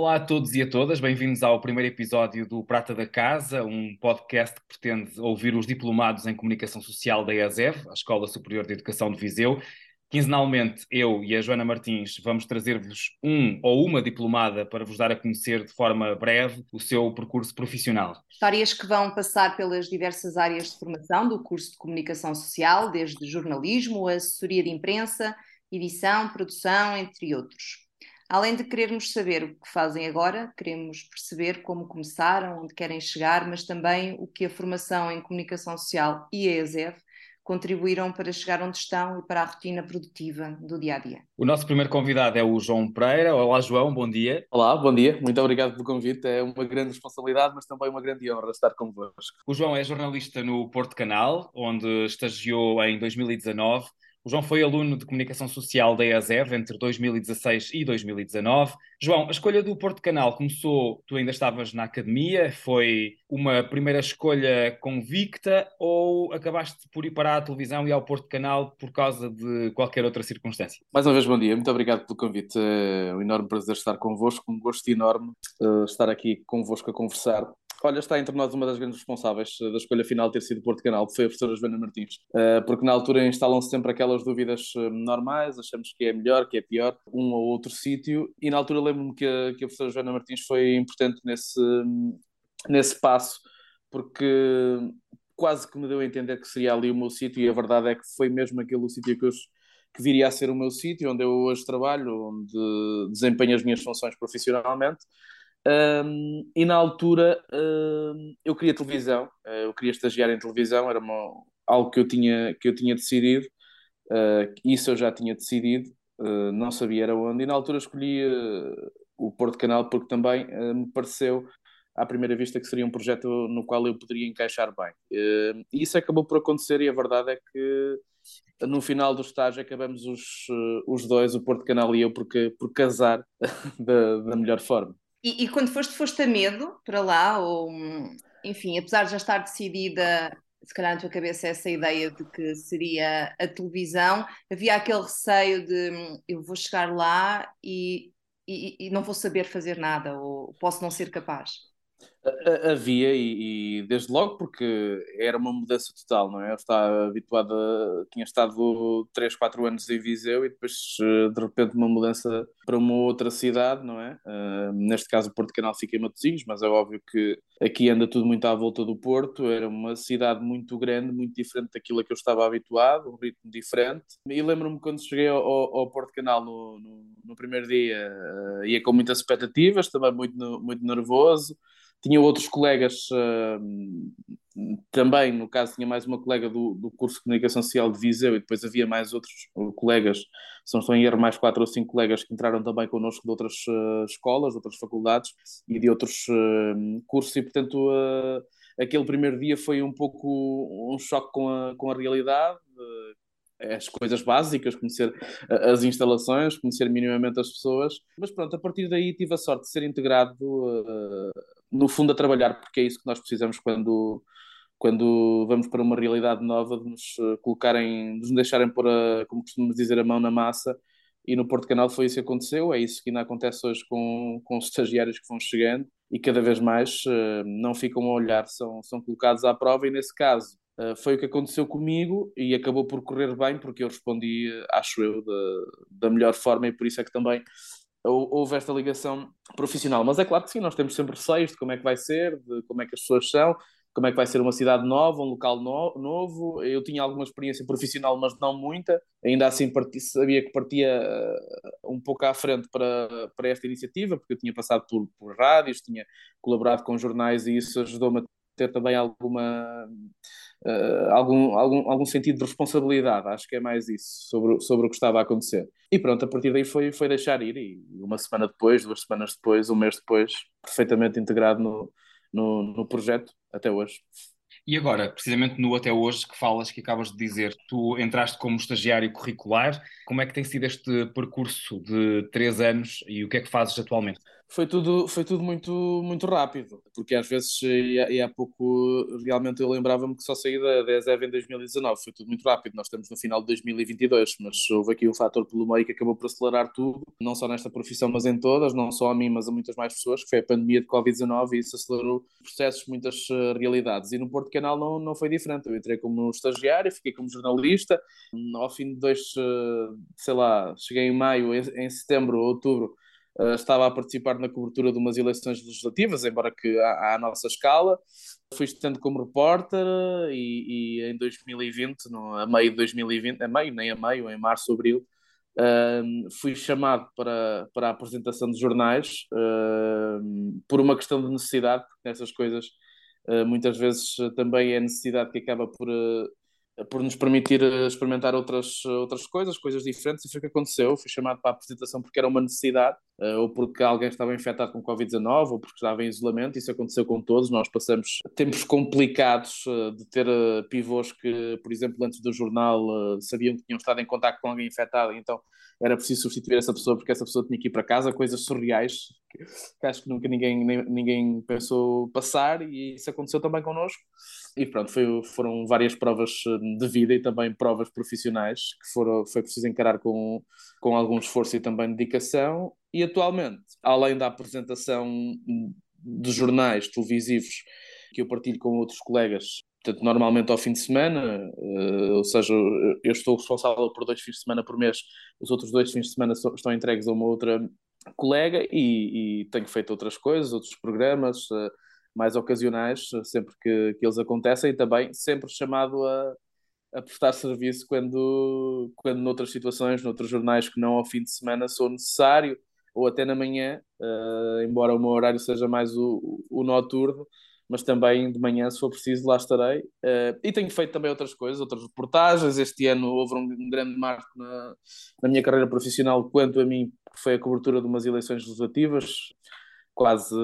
Olá a todos e a todas, bem-vindos ao primeiro episódio do Prata da Casa, um podcast que pretende ouvir os diplomados em comunicação social da ESEV, a Escola Superior de Educação de Viseu. Quinzenalmente, eu e a Joana Martins vamos trazer-vos um ou uma diplomada para vos dar a conhecer de forma breve o seu percurso profissional. Histórias que vão passar pelas diversas áreas de formação do curso de comunicação social, desde jornalismo, assessoria de imprensa, edição, produção, entre outros. Além de querermos saber o que fazem agora, queremos perceber como começaram, onde querem chegar, mas também o que a formação em comunicação social e a ESEV contribuíram para chegar onde estão e para a rotina produtiva do dia a dia. O nosso primeiro convidado é o João Pereira. Olá, João, bom dia. Olá, bom dia. Muito obrigado pelo convite. É uma grande responsabilidade, mas também uma grande honra estar convosco. O João é jornalista no Porto Canal, onde estagiou em 2019 o João foi aluno de comunicação social da EASEV entre 2016 e 2019. João, a escolha do Porto Canal começou, tu ainda estavas na academia, foi uma primeira escolha convicta ou acabaste por ir para a televisão e ao Porto Canal por causa de qualquer outra circunstância? Mais uma vez, bom dia, muito obrigado pelo convite. É um enorme prazer estar convosco, um gosto enorme uh, estar aqui convosco a conversar. Olha, está entre nós uma das grandes responsáveis da escolha final ter sido Porto Canal, que foi a professora Joana Martins, uh, porque na altura instalam-se sempre aquelas dúvidas uh, normais, achamos que é melhor, que é pior, um ou outro sítio, e na altura lembro-me que, a, que a professora Joana Martins foi importante nesse, nesse passo, porque quase que me deu a entender que seria ali o meu sítio, e a verdade é que foi mesmo aquele sítio que que viria a ser o meu sítio, onde eu hoje trabalho, onde desempenho as minhas funções profissionalmente, um, e na altura um, eu queria televisão, uh, eu queria estagiar em televisão, era uma, algo que eu tinha, que eu tinha decidido, uh, isso eu já tinha decidido, uh, não sabia era onde, e na altura escolhi o Porto Canal porque também me pareceu à primeira vista que seria um projeto no qual eu poderia encaixar bem. e isso acabou por acontecer e a verdade é que no final do estágio acabamos os, os dois, o Porto Canal e eu, porque, por casar da, da melhor forma. E, e, quando foste, foste a medo para lá? Ou, enfim, apesar de já estar decidida, se calhar na tua cabeça, essa ideia de que seria a televisão, havia aquele receio de eu vou chegar lá e, e, e não vou saber fazer nada, ou posso não ser capaz? Havia, e, e, desde logo, porque era uma mudança total, não é? Eu estava habituado, a, tinha estado 3, 4 anos em Viseu e depois, eh, de repente, uma mudança para uma outra cidade, não é? Uh, neste caso, o Porto Canal fica em Matosinhos, mas é óbvio que aqui anda tudo muito à volta do Porto. Era uma cidade muito grande, muito diferente daquilo a que eu estava habituado, um ritmo diferente. E lembro-me quando cheguei ao, ao, Porto Canal no, no, no primeiro dia, uh, ia com muitas expectativas, também muito, muito nervoso tinha outros colegas uh, também, no caso tinha mais uma colega do, do curso de Comunicação Social de Viseu e depois havia mais outros colegas, se não estou em erro, mais quatro ou cinco colegas que entraram também connosco de outras uh, escolas, de outras faculdades e de outros uh, cursos e portanto aquele primeiro dia foi um pouco um choque com a, com a realidade, as coisas básicas, conhecer as instalações, conhecer minimamente as pessoas. Mas pronto, a partir daí tive a sorte de ser integrado, no fundo, a trabalhar, porque é isso que nós precisamos quando, quando vamos para uma realidade nova, de nos eh, colocarem, de nos deixarem pôr, a, como costumamos dizer, a mão na massa. E no Porto Canal foi isso que aconteceu, é isso que ainda acontece hoje com, com os estagiários que vão chegando e cada vez mais uh, não ficam a olhar, são, são colocados à prova e nesse caso Uh, foi o que aconteceu comigo e acabou por correr bem porque eu respondi, acho eu, da, da melhor forma e por isso é que também houve esta ligação profissional. Mas é claro que sim, nós temos sempre receios de como é que vai ser, de como é que as pessoas são, como é que vai ser uma cidade nova, um local no novo. Eu tinha alguma experiência profissional, mas não muita. Ainda assim sabia que partia uh, um pouco à frente para, para esta iniciativa, porque eu tinha passado por, por rádios, tinha colaborado com jornais e isso ajudou-me a ter também alguma uh, algum, algum, algum sentido de responsabilidade. Acho que é mais isso sobre, sobre o que estava a acontecer. E pronto, a partir daí foi, foi deixar ir. E uma semana depois, duas semanas depois, um mês depois, perfeitamente integrado no, no, no projeto até hoje. E agora, precisamente no até hoje que falas, que acabas de dizer, tu entraste como estagiário curricular, como é que tem sido este percurso de três anos e o que é que fazes atualmente? Foi tudo, foi tudo muito, muito rápido, porque às vezes, e, e há pouco, realmente eu lembrava-me que só saí da, da ESEV em 2019, foi tudo muito rápido, nós estamos no final de 2022, mas houve aqui um fator pelo meio que acabou por acelerar tudo, não só nesta profissão, mas em todas, não só a mim, mas a muitas mais pessoas, que foi a pandemia de Covid-19 e isso acelerou processos, muitas uh, realidades, e no Porto Canal não, não foi diferente, eu entrei como estagiário, fiquei como jornalista, ao fim de dois, uh, sei lá, cheguei em maio, em setembro, outubro, Uh, estava a participar na cobertura de umas eleições legislativas, embora que à, à nossa escala. Fui estando como repórter e, e, em 2020, no, a meio de 2020, a meio, nem a meio, em março, abril, uh, fui chamado para, para a apresentação de jornais uh, por uma questão de necessidade, porque nessas coisas muitas vezes também é necessidade que acaba por por nos permitir eh, experimentar outras, outras coisas, coisas diferentes, e foi o que aconteceu. Fui chamado para a apresentação porque era uma necessidade, eh, ou porque alguém estava infectado com Covid-19, ou porque estava em isolamento. Isso aconteceu com todos. Nós passamos tempos complicados eh, de ter pivôs que, por exemplo, antes do jornal sabiam que tinham estado em contato com alguém infectado, então era preciso substituir essa pessoa porque essa pessoa tinha que ir para casa, coisas surreais que acho que nunca ninguém, ninguém pensou passar, e isso aconteceu também connosco e pronto, foi, foram várias provas hum, de vida e também provas profissionais que foram, foi preciso encarar com, com algum esforço e também dedicação. E atualmente, além da apresentação de jornais televisivos que eu partilho com outros colegas, portanto, normalmente ao fim de semana, uh, ou seja, eu estou responsável por dois fins de semana por mês, os outros dois fins de semana estão entregues a uma outra colega e, e tenho feito outras coisas, outros programas. Mais ocasionais, sempre que, que eles acontecem, e também sempre chamado a, a prestar serviço quando, quando noutras situações, noutros jornais que não ao fim de semana sou necessário, ou até na manhã, uh, embora o meu horário seja mais o, o noturno, mas também de manhã, se for preciso, lá estarei. Uh, e tenho feito também outras coisas, outras reportagens. Este ano houve um grande marco na, na minha carreira profissional quanto a mim, que foi a cobertura de umas eleições legislativas quase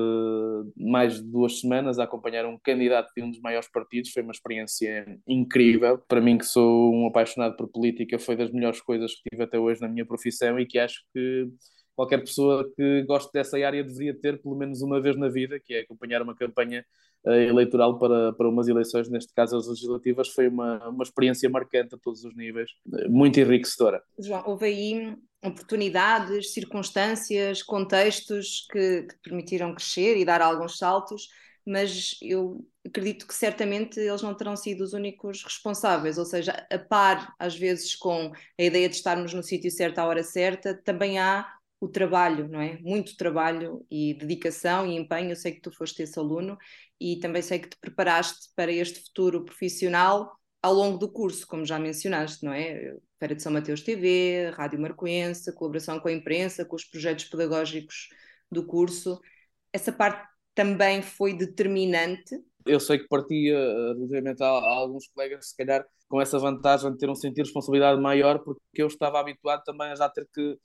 mais de duas semanas a acompanhar um candidato de um dos maiores partidos. Foi uma experiência incrível. Para mim, que sou um apaixonado por política, foi das melhores coisas que tive até hoje na minha profissão e que acho que qualquer pessoa que goste dessa área deveria ter pelo menos uma vez na vida, que é acompanhar uma campanha uh, eleitoral para, para umas eleições, neste caso as legislativas, foi uma, uma experiência marcante a todos os níveis, muito enriquecedora. João, houve aí oportunidades, circunstâncias, contextos que, que permitiram crescer e dar alguns saltos, mas eu acredito que certamente eles não terão sido os únicos responsáveis, ou seja, a par às vezes com a ideia de estarmos no sítio certo à hora certa, também há o trabalho, não é? Muito trabalho e dedicação e empenho. Eu sei que tu foste esse aluno e também sei que te preparaste para este futuro profissional ao longo do curso, como já mencionaste, não é? Feira de São Mateus TV, Rádio Marcoense, colaboração com a imprensa, com os projetos pedagógicos do curso. Essa parte também foi determinante? Eu sei que partia relativamente a, a, alguns colegas, se calhar, com essa vantagem de ter um sentido de responsabilidade maior, porque eu estava habituado também a já ter que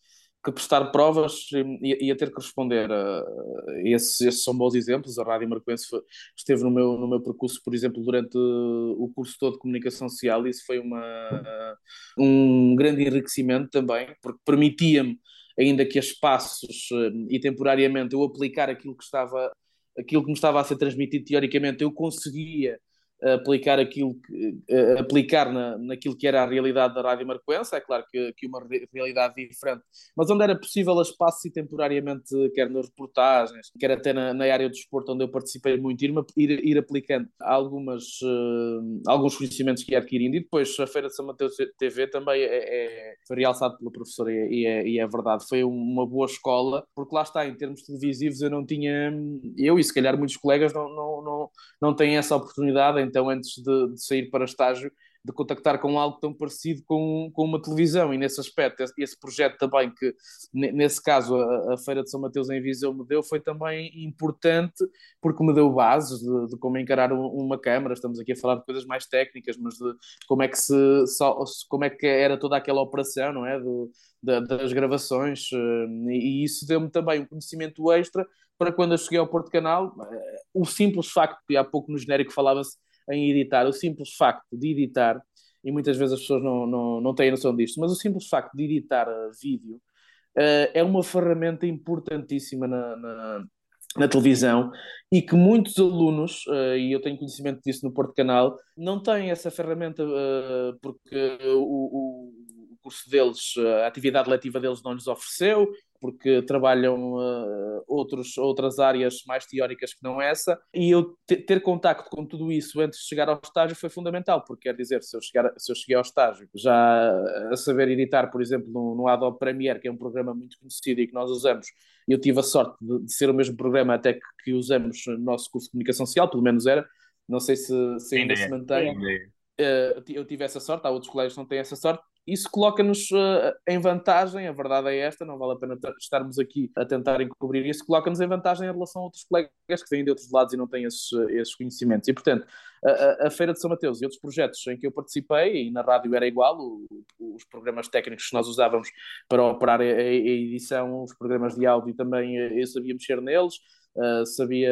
que prestar provas e, a ter que responder. Uh, esses, esses, são bons exemplos. A Rádio Marquense esteve no meu, no meu percurso, por exemplo, durante o curso todo de comunicação social, e isso foi uma, um grande enriquecimento também, porque permitia-me, ainda que a espaços uh, e temporariamente, eu aplicar aquilo que estava aquilo que me estava a ser transmitido teoricamente, eu conseguia aplicar aquilo que, aplicar na, naquilo que era a realidade da Rádio Marcoense, é claro que, que uma realidade diferente, mas onde era possível a espaço e temporariamente, quer nas reportagens, quer até na, na área do desporto onde eu participei muito, ir, ir, ir aplicando algumas, uh, alguns conhecimentos que ia adquirindo, e depois a Feira de São Mateus TV também é, é, foi realçado pela professora e é, e é verdade, foi uma boa escola, porque lá está, em termos televisivos eu não tinha, eu e se calhar muitos colegas não, não, não, não têm essa oportunidade então antes de, de sair para estágio, de contactar com algo tão parecido com, com uma televisão, e nesse aspecto, esse projeto também que, nesse caso, a, a Feira de São Mateus em Viseu me deu, foi também importante, porque me deu bases de, de como encarar uma câmara, estamos aqui a falar de coisas mais técnicas, mas de como é que se, como é que era toda aquela operação, não é, de, das gravações, eh, e isso deu-me também um conhecimento extra para quando eu cheguei ao Porto Canal, eh, o simples facto, e há pouco no genérico falava-se em editar, o simples facto de editar, e muitas vezes as pessoas não, não, não têm noção disto, mas o simples facto de editar uh, vídeo uh, é uma ferramenta importantíssima na, na, na, televisão e que muitos alunos, uh, e eu tenho conhecimento disso no Porto Canal, não têm essa ferramenta porque o, o curso deles, a atividade letiva deles não lhes ofereceu, porque trabalham uh, outros, outras áreas mais teóricas que não essa, e eu ter contacto com tudo isso antes de chegar ao estágio foi fundamental, porque quer dizer, se eu, chegar, se eu cheguei ao estágio já a saber editar, por exemplo, no, no Adobe Premiere, que é um programa muito conhecido e que nós usamos, eu tive a sorte de, de ser o mesmo programa até que, que, usamos no nosso curso de comunicação social, pelo menos era, não sei se, se ainda, ainda se mantém. Uh, eu tive essa sorte, há outros colegas que não têm essa sorte, isso coloca-nos uh, em vantagem, a verdade é esta, não vale a pena estarmos aqui a tentar encobrir isso, coloca-nos em vantagem em relação a outros colegas que vêm de outros lados e não têm esses, esses conhecimentos. E, portanto, a, a, Feira de São Mateus e outros projetos em que eu participei, e na rádio era igual, o, os programas técnicos que nós usávamos para operar a, a edição, os programas de áudio também eh, eu sabia mexer neles, uh, sabia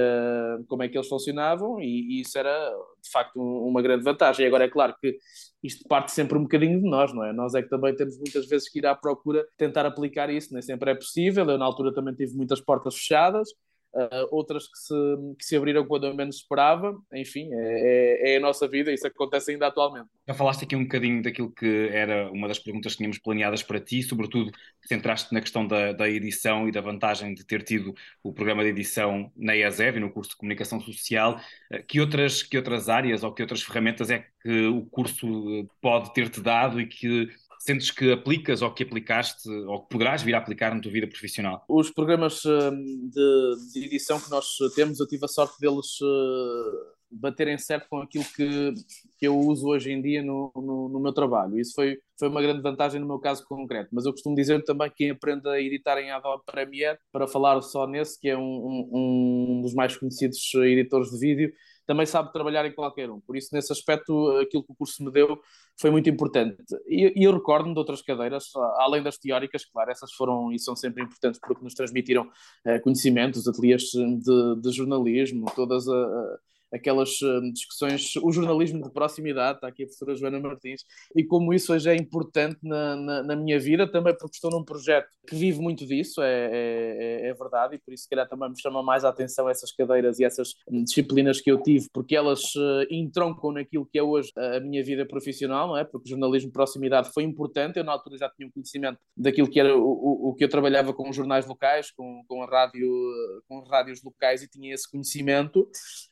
como é que eles funcionavam e, e isso era de facto um, uma grande vantagem. Agora é claro que isto parte sempre um bocadinho de nós, não é? Nós é que também temos muitas vezes que ir à procura tentar aplicar isso, nem sempre é possível. Eu na altura também tive muitas portas fechadas, uh, outras que se, que se abriram quando eu menos esperava. Enfim, é, é, é, a nossa vida, isso acontece ainda atualmente. Já falaste aqui um bocadinho daquilo que era uma das perguntas que tínhamos planeadas para ti, sobretudo centraste na questão da, da edição e da vantagem de ter tido o programa de edição na EASEV e no curso de Comunicação Social. Uh, que outras, que outras áreas ou que outras ferramentas é que o curso pode ter-te dado e que sentes que aplicas ou que aplicaste ou que poderás vir a aplicar na tua vida profissional? Os programas hum, de, de edição que nós temos, eu tive a sorte deles uh, baterem certo com aquilo que, que eu uso hoje em dia no, no, no, meu trabalho. Isso foi, foi uma grande vantagem no meu caso concreto. Mas eu costumo dizer também que quem aprende a editar em Adobe Premiere, para falar só nesse, que é um, um, um dos mais conhecidos editores de vídeo, também sabe trabalhar em qualquer um. Por isso, nesse aspecto, aquilo que o curso me deu foi muito importante. E, e eu recordo-me de outras cadeiras, além das teóricas, claro, essas foram e são sempre importantes porque nos transmitiram uh, conhecimentos, ateliês de, de jornalismo, todas a, aquelas hum, discussões, o jornalismo de proximidade, está aqui a professora Joana Martins, e como isso hoje é importante na, na, na minha vida, também porque estou num projeto que vive muito disso, é, é, é, verdade, e por isso, se calhar, também me chama mais a atenção essas cadeiras e essas hum, disciplinas que eu tive, porque elas entroncam naquilo que é hoje a minha vida profissional, não é? Porque o jornalismo de proximidade foi importante, eu na altura já tinha um conhecimento daquilo que era o, o, o que eu trabalhava com os jornais locais, com, com, a rádio, com rádios locais, e tinha esse conhecimento,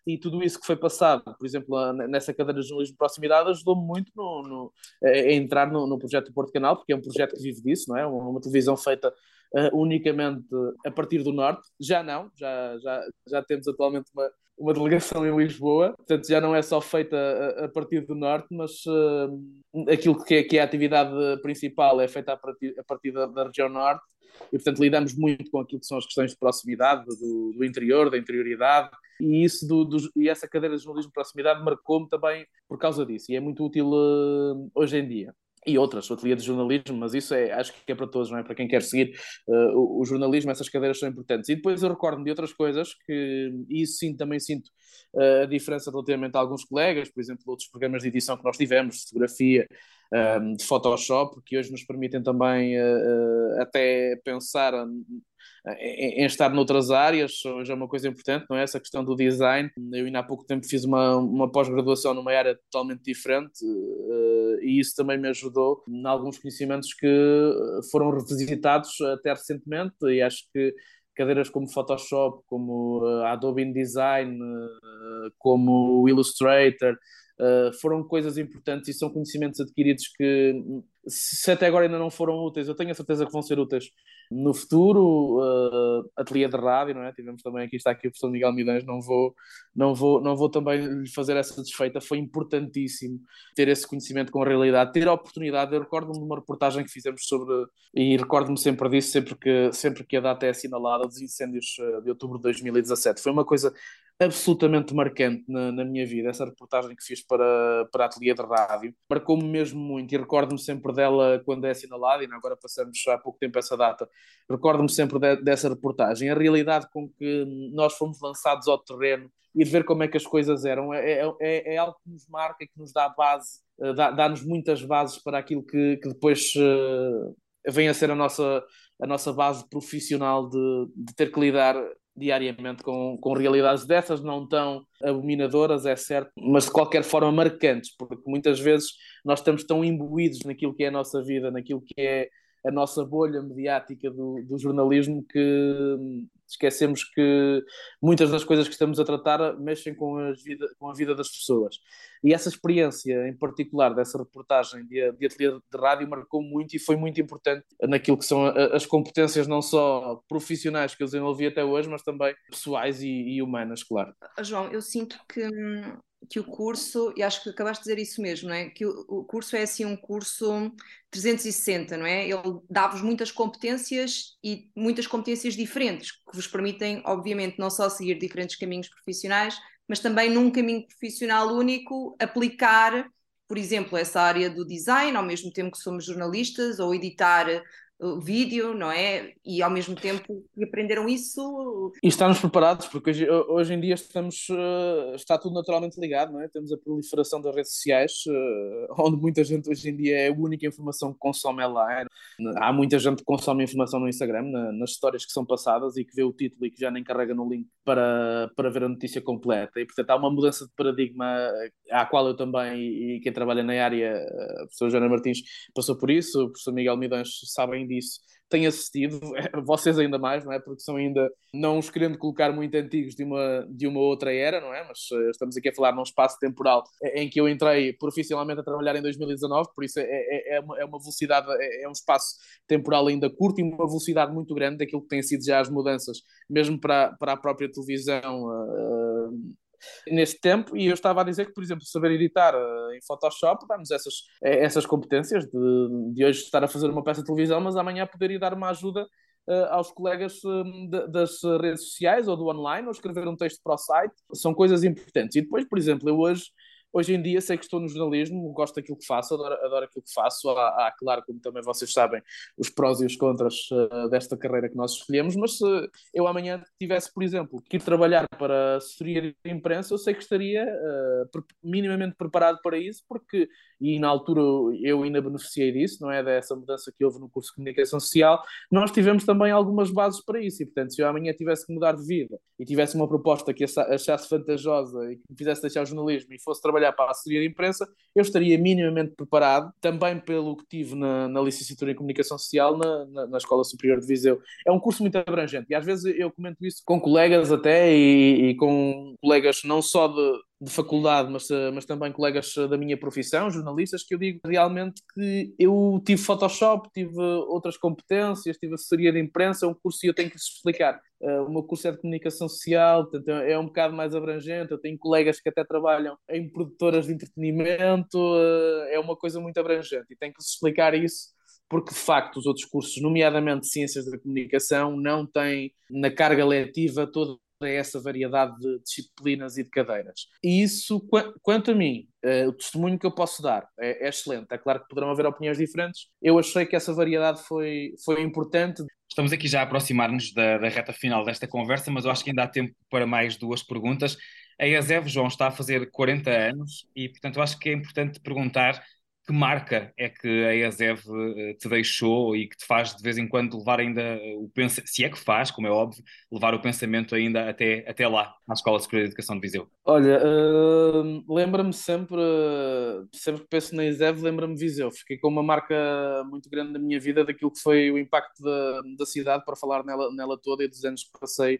e tudo isso que foi passado, por exemplo, nessa cadeira de jornalismo de proximidade, ajudou-me muito no, no, a entrar no, no, projeto do Porto Canal, porque é um projeto que vive disso, não é? Uma, uma televisão feita uh, unicamente a partir do Norte. Já não, já, já, já temos atualmente uma, uma delegação em Lisboa, portanto já não é só feita a, a partir do Norte, mas uh, aquilo que é, que é a atividade principal é feita a partir, a partir da, da região Norte e portanto lidamos muito com aquilo que são as questões de proximidade, do, do interior, da interioridade, e, isso do, do, e essa cadeira de jornalismo de proximidade marcou-me também por causa disso, e é muito útil uh, hoje em dia e outras, o ateliê de jornalismo, mas isso é, acho que é para todos, não é? Para quem quer seguir uh, o, o, jornalismo, essas cadeiras são importantes. E depois eu recordo-me de outras coisas que, e isso sim, também sinto uh, a diferença relativamente a alguns colegas, por exemplo, outros programas de edição que nós tivemos, de fotografia, um, de Photoshop, que hoje nos permitem também uh, até pensar em, estar noutras áreas, hoje é uma coisa importante, não é? Essa questão do design. Eu ainda há pouco tempo fiz uma, uma pós-graduação numa área totalmente diferente uh, e isso também me ajudou em alguns conhecimentos que foram revisitados até recentemente e acho que cadeiras como Photoshop, como uh, Adobe InDesign, uh, como Illustrator, foram coisas importantes e são conhecimentos adquiridos que se até agora ainda não foram úteis, eu tenho a certeza que vão ser úteis no futuro. Uh, ateliê de rádio, não é? Tivemos também aqui, está aqui o professor Miguel Midães, não vou, não vou, não vou também lhe fazer essa desfeita. Foi importantíssimo ter esse conhecimento com a realidade, ter a oportunidade. Eu recordo-me de uma reportagem que fizemos sobre, e recordo-me sempre disso, sempre que, sempre que a data é assinalada, dos incêndios uh, de outubro de 2017. Foi uma coisa absolutamente marcante na, na, minha vida, essa reportagem que fiz para, para Ateliê de Rádio. Marcou-me mesmo muito e recordo-me sempre dela quando é assinalada, e agora passamos há pouco tempo essa data. Recordo-me sempre de, dessa reportagem. A realidade com que nós fomos lançados ao terreno e ver como é que as coisas eram é, é, é, é algo que nos marca, que nos dá base, eh, dá-nos muitas bases para aquilo que, que depois uh, vem a ser a nossa, a nossa base profissional de, de ter que lidar diariamente com, com realidades dessas, não tão abominadoras, é certo, mas de qualquer forma marcantes, porque muitas vezes nós estamos tão imbuídos naquilo que é a nossa vida, naquilo que é a nossa bolha mediática do, do jornalismo que esquecemos que muitas das coisas que estamos a tratar mexem com, as vida, com a vida das pessoas. E essa experiência, em particular, dessa reportagem de, de ateliê de rádio, marcou muito e foi muito importante naquilo que são as competências, não só profissionais que eu desenvolvi até hoje, mas também pessoais e, e humanas, claro. João, eu sinto que hum, que o curso, e acho que acabaste de dizer isso mesmo, não é? Que o, curso é assim um curso 360, não é? Ele dá-vos muitas competências e muitas competências diferentes, que vos permitem, obviamente, não só seguir diferentes caminhos profissionais, mas também num caminho profissional único, aplicar, por exemplo, essa área do design, ao mesmo tempo que somos jornalistas, ou editar vídeo, não é? E ao mesmo tempo aprenderam isso. E estamos preparados, porque hoje, hoje em dia estamos, uh, está tudo naturalmente ligado, não é? Temos a proliferação das redes sociais, uh, onde muita gente hoje em dia é a única informação que consome lá. Há muita gente que consome informação no Instagram, na, nas histórias que são passadas e que vê o título e que já nem carrega no link para, para ver a notícia completa. E portanto há uma mudança de paradigma à qual eu também e quem trabalha na área, a professora Joana Martins, passou por isso, o professor Miguel Midães disso, tem assistido, vocês ainda mais, não é? Porque são ainda, não os querendo colocar muito antigos de uma, de uma outra era, não é? Mas uh, estamos aqui a falar num espaço temporal em que eu entrei profissionalmente a trabalhar em 2019, por isso é, é, é, uma, é uma velocidade, é, é, um espaço temporal ainda curto e uma velocidade muito grande daquilo que têm sido já as mudanças, mesmo para, para a própria televisão. Uh, neste tempo, e eu estava a dizer que, por exemplo, saber editar uh, em Photoshop dá-nos essas, eh, essas competências de, de hoje estar a fazer uma peça de televisão, mas amanhã poder ir dar uma ajuda uh, aos colegas das redes sociais ou do online, ou escrever um texto para o site, são coisas importantes. E depois, por exemplo, eu hoje Hoje em dia sei que estou no jornalismo, gosto daquilo que faço, adoro, adoro aquilo que faço. Há, há, claro, como também vocês sabem, os prós e os contras uh, desta carreira que nós escolhemos, mas se eu amanhã tivesse, por exemplo, que ir trabalhar para assessoria de imprensa, eu sei que estaria uh, minimamente preparado para isso, porque, e na altura eu ainda beneficiei disso, não é? Dessa mudança que houve no curso de comunicação social, nós tivemos também algumas bases para isso, e portanto, se eu amanhã tivesse que mudar de vida e tivesse uma proposta que achasse vantajosa e que me fizesse deixar o jornalismo e fosse trabalhar para a assessoria de imprensa, eu estaria minimamente preparado, também pelo que tive na, na licenciatura em Comunicação Social na, na, na, Escola Superior de Viseu. É um curso muito abrangente e às vezes eu comento isso com colegas até e, e com colegas não só de, de faculdade, mas, eh, mas também colegas eh, da minha profissão, jornalistas, que eu digo realmente que eu tive Photoshop, tive outras competências, tive assessoria de imprensa, é um curso e eu tenho que explicar. Uh, o meu curso é de comunicação social, portanto é um bocado mais abrangente. Eu tenho colegas que até trabalham em produtoras de entretenimento, uh, é uma coisa muito abrangente e tenho que explicar isso porque de facto os outros cursos, nomeadamente Ciências da Comunicação, não têm na carga letiva toda essa variedade de disciplinas e de cadeiras. E isso, quanto a mim, uh, o testemunho que eu posso dar é, é, excelente. É claro que poderão haver opiniões diferentes. Eu achei que essa variedade foi, foi importante. Estamos aqui já a aproximar-nos da, da reta final desta conversa, mas eu acho que ainda há tempo para mais duas perguntas. A EASEV, João, está a fazer 40 anos e, portanto, eu acho que é importante perguntar que marca é que a ESEV eh, te deixou e que te faz de vez em quando levar ainda o pensamento, se é que faz, como é óbvio, levar o pensamento ainda até, até lá, na Escola Superior de Educação de Viseu? Olha, uh, lembra-me sempre, sempre que penso na ESEV, lembra-me Viseu. Fiquei com uma marca muito grande na minha vida daquilo que foi o impacto da, da cidade para falar nela, nela toda e dos anos que passei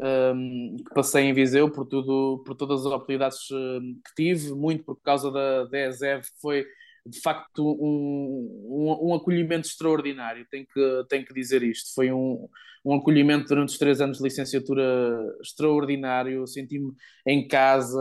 um, que passei em Viseu por, tudo, por todas as oportunidades que tive, muito por causa da, da que foi de facto um, um, um, acolhimento extraordinário, tenho que, tenho que dizer isto. Foi um, um acolhimento durante os três anos de licenciatura extraordinário, senti-me em casa,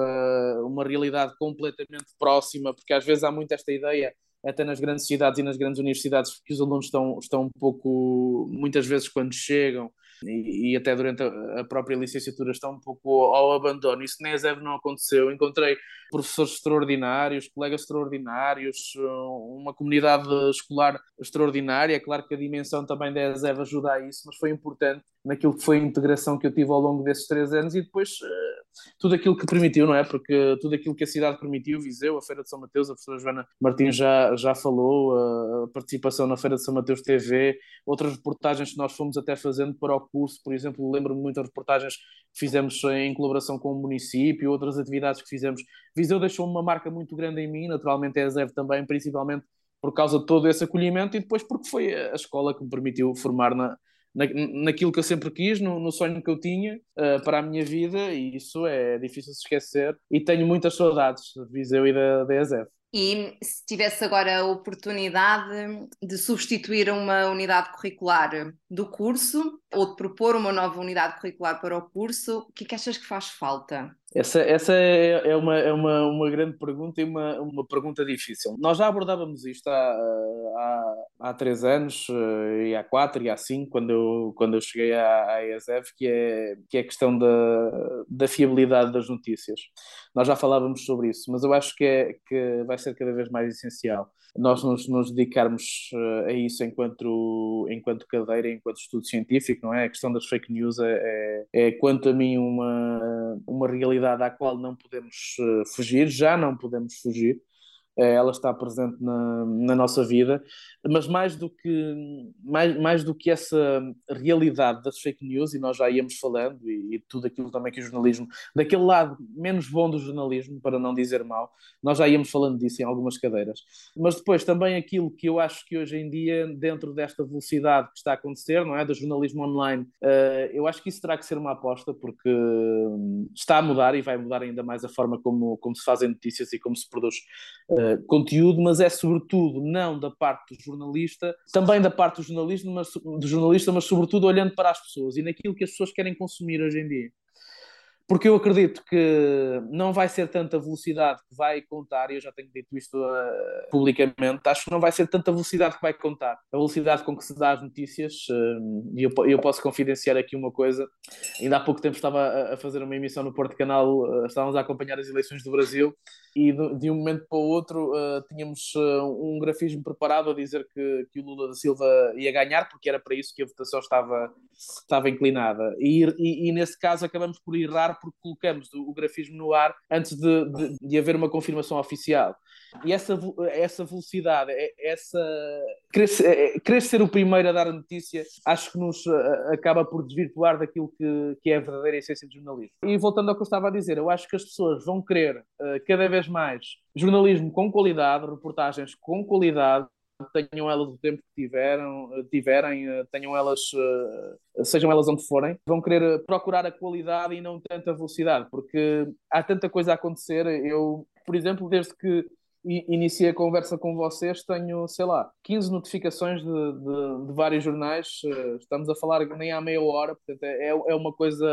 uma realidade completamente próxima, porque às vezes há muito esta ideia até nas grandes cidades e nas grandes universidades, que os alunos estão, estão um pouco, muitas vezes quando chegam, e, e até durante a, a, própria licenciatura estão um pouco ao, ao abandono. Isso nem a não aconteceu. Encontrei professores extraordinários, colegas extraordinários, uma comunidade escolar extraordinária. É claro que a dimensão também da ESEV ajuda a isso, mas foi importante naquilo que foi a integração que eu tive ao longo desses três anos e depois uh, tudo aquilo que permitiu, não é? Porque tudo aquilo que a cidade permitiu, Viseu, a Feira de São Mateus, a professora Joana Martins já, já falou, a participação na Feira de São Mateus TV, outras reportagens que nós fomos até fazendo para o curso, por exemplo, lembro-me muito das reportagens que fizemos em colaboração com o município, outras atividades que fizemos. Viseu deixou uma marca muito grande em mim, naturalmente é a ZEV também, principalmente por causa de todo esse acolhimento e depois porque foi a escola que me permitiu formar na, na, naquilo que eu sempre quis, no, no sonho que eu tinha uh, para a minha vida, e isso é difícil de esquecer. E tenho muitas saudades de Viseu e da, da ESF. E se tivesse agora a oportunidade de substituir uma unidade curricular do curso ou de propor uma nova unidade curricular para o curso, o que é que achas que faz falta? Essa, essa é, é, uma, é uma, uma grande pergunta e uma, uma pergunta difícil. Nós já abordávamos isto há, há, há três anos, eh, e há quatro, e há cinco, quando eu, quando eu cheguei à, à ESF, que é, que é a questão da, da fiabilidade das notícias. Nós já falávamos sobre isso, mas eu acho que, é, que vai ser cada vez mais essencial nós nos, nos dedicarmos eh, a isso enquanto, enquanto cadeira, enquanto estudo científico, não é? A questão das fake news é, é, é quanto a mim, uma, uma realidade à qual não podemos eh, fugir, já não podemos fugir, ela está presente na, na nossa vida, mas mais do que mais, mais do que essa realidade das fake news, e nós já íamos falando, e, e tudo aquilo também que o jornalismo, daquele lado menos bom do jornalismo, para não dizer mal, nós já íamos falando disso em algumas cadeiras. Mas depois também aquilo que eu acho que hoje em dia, dentro desta velocidade que está a acontecer, não é? Do jornalismo online, uh, eu acho que isso terá que ser uma aposta, porque está a mudar e vai mudar ainda mais a forma como, como se fazem notícias e como se produz uh, conteúdo, mas é sobretudo não da parte do jornalista, também da parte do jornalista, mas, do jornalista, mas sobretudo olhando para as pessoas e naquilo que as pessoas querem consumir hoje em dia porque eu acredito que não vai ser tanta velocidade que vai contar, e eu já tenho dito isto uh, publicamente, acho que não vai ser tanta velocidade que vai contar. A velocidade com que se dá as notícias, uh, e eu, eu, posso confidenciar aqui uma coisa, ainda há pouco tempo estava a, fazer uma emissão no Porto Canal, uh, estávamos a acompanhar as eleições do Brasil, e de, de um momento para o outro tínhamos um grafismo preparado a dizer que, que o Lula da Silva ia ganhar, porque era para isso que a votação estava, estava inclinada. E, e, e nesse caso acabamos por errar porque colocamos o, o grafismo no ar antes de, de, de, haver uma confirmação oficial. E essa, essa velocidade, é, essa querer, é, querer ser o primeiro a dar a notícia, acho que nos acaba por desvirtuar daquilo que, que é a verdadeira essência do jornalismo. E voltando ao que eu estava a dizer, eu acho que as pessoas vão querer cada vez mais jornalismo com qualidade, reportagens com qualidade, tenham elas o tempo que tiveram, tiverem, eh, tenham elas, eh, sejam elas onde forem, vão querer procurar a qualidade e não tanta velocidade, porque há tanta coisa a acontecer. Eu, por exemplo, desde que iniciei a conversa com vocês, tenho, sei lá, 15 notificações de, de, de, vários jornais, eh, estamos a falar nem há meia hora, portanto é, é uma coisa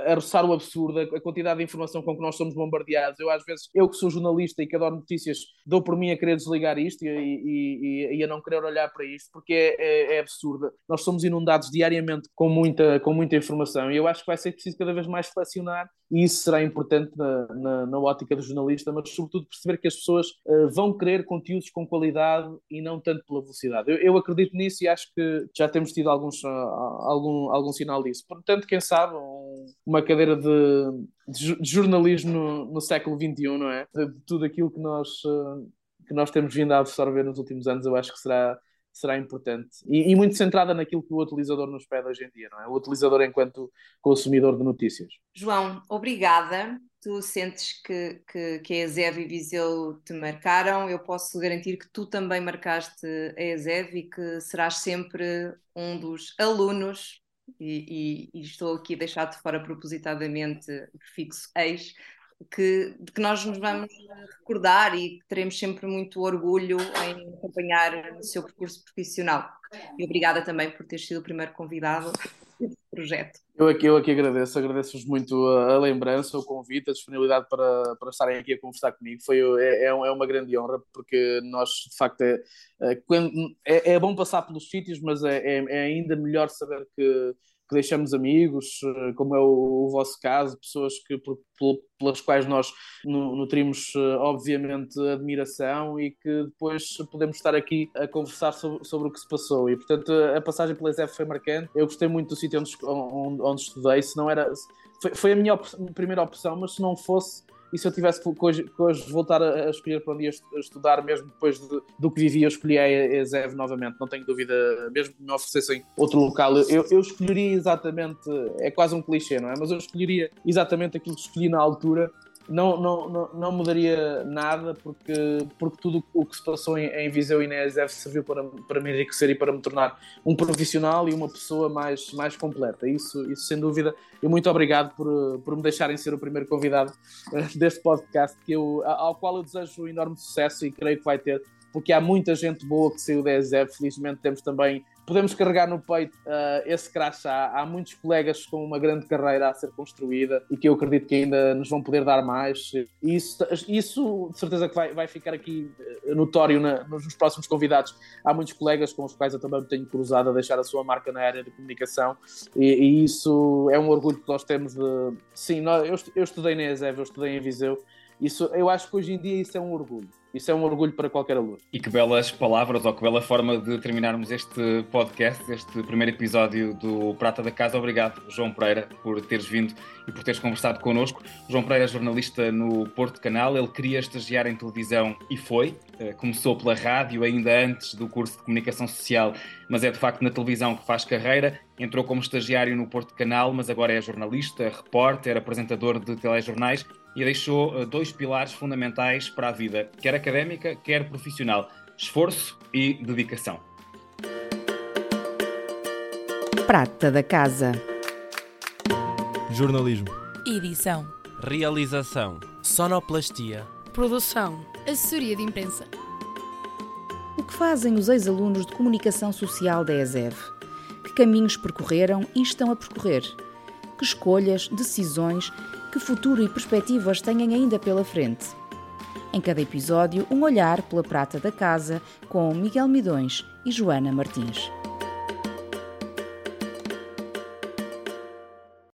a roçar o absurdo, a quantidade de informação com que nós somos bombardeados. Eu, às vezes, eu que sou jornalista e que adoro notícias, dou por mim a querer desligar isto e, e, e a não querer olhar para isto, porque é, é, é absurda. Nós somos inundados diariamente com muita, com muita informação e eu acho que vai ser preciso cada vez mais flexionar e isso será importante na, na, na ótica do jornalista, mas sobretudo perceber que as pessoas uh, vão querer conteúdos com qualidade e não tanto pela velocidade. Eu, eu acredito nisso e acho que já temos tido alguns, uh, algum, algum sinal disso. Portanto, quem sabe, um, uma cadeira de, de, jornalismo no, no, século XXI, não é? De, de tudo aquilo que nós, uh, que nós temos vindo a absorver nos últimos anos, eu acho que será será importante e, e, muito centrada naquilo que o utilizador nos pede hoje em dia, não é? O utilizador enquanto consumidor de notícias. João, obrigada. Tu sentes que, que, que a ESEV e Viseu te marcaram, eu posso garantir que tu também marcaste a ESEV e que serás sempre um dos alunos, e, e, e estou aqui a deixar de fora propositadamente o prefixo ex, que, de que nós nos vamos recordar e que teremos sempre muito orgulho em acompanhar o seu percurso profissional. E obrigada também por ter sido o primeiro convidado deste projeto. Eu aqui, eu aqui agradeço, agradeço-vos muito a, a, lembrança, o convite, a disponibilidade para, para estarem aqui a conversar comigo. Foi, é, é, é uma grande honra, porque nós, de facto, é, é, é bom passar pelos sítios, mas é, é, é ainda melhor saber que que deixamos amigos, eh, como é o, o vosso caso, pessoas que, por, pelas quais nós nutrimos, eh, obviamente, admiração e que depois podemos estar aqui a conversar sobre, sobre o que se passou. E, portanto, a passagem pela ESEF foi marcante. Eu gostei muito do sítio onde, onde, onde estudei. Se não era, foi, foi a minha op primeira opção, mas se não fosse e se eu tivesse que hoje, voltar a, escolher para onde ia estudar, mesmo depois de, do que vivi, eu escolhi a ESEV novamente, não tenho dúvida, mesmo que me oferecessem outro local, eu, eu escolheria exatamente, é quase um clichê, não é? Mas eu escolheria exatamente aquilo que escolhi na altura não, não, não, não mudaria nada porque, porque tudo o que se passou em, em Viseu e na ESF serviu para, para me enriquecer e para me tornar um profissional e uma pessoa mais, mais completa. Isso, isso sem dúvida. E muito obrigado por, por me deixarem ser o primeiro convidado eh, deste podcast que eu, ao qual eu desejo um enorme sucesso e creio que vai ter porque há muita gente boa que saiu da ESEF. Felizmente temos também podemos carregar no peito uh, esse crachá. Há muitos colegas com uma grande carreira a ser construída e que eu acredito que ainda nos vão poder dar mais. Isso, isso de certeza que vai, vai ficar aqui eh, notório na, nos próximos convidados. Há muitos colegas com os quais eu também tenho cruzado a deixar a sua marca na área de comunicação e, e isso é um orgulho que nós temos de... Sim, nós, eu, eu estudei na ESEV, eu estudei em Viseu. Isso, eu acho que hoje em dia isso é um orgulho. Isso é um orgulho para qualquer aluno. E que belas palavras, ou que bela forma de terminarmos este podcast, este primeiro episódio do Prata da Casa. Obrigado, João Pereira, por teres vindo e por teres conversado connosco. João Pereira é jornalista no Porto Canal, ele queria estagiar em televisão e foi. Eh, começou pela rádio ainda antes do curso de comunicação social, mas é de facto na televisão que faz carreira. Entrou como estagiário no Porto Canal, mas agora é jornalista, repórter, apresentador de telejornais e deixou eh, dois pilares fundamentais para a vida, quer académica, quer profissional: esforço e dedicação. Prata da Casa. Jornalismo. Edição. Realização. Sonoplastia. Produção. Assessoria de imprensa. O que fazem os ex-alunos de comunicação social da ESEV? Que caminhos percorreram e estão a percorrer? Que escolhas, decisões que futuro e perspectivas têm ainda pela frente. Em cada episódio, um olhar pela prata da casa com Miguel Midões e Joana Martins.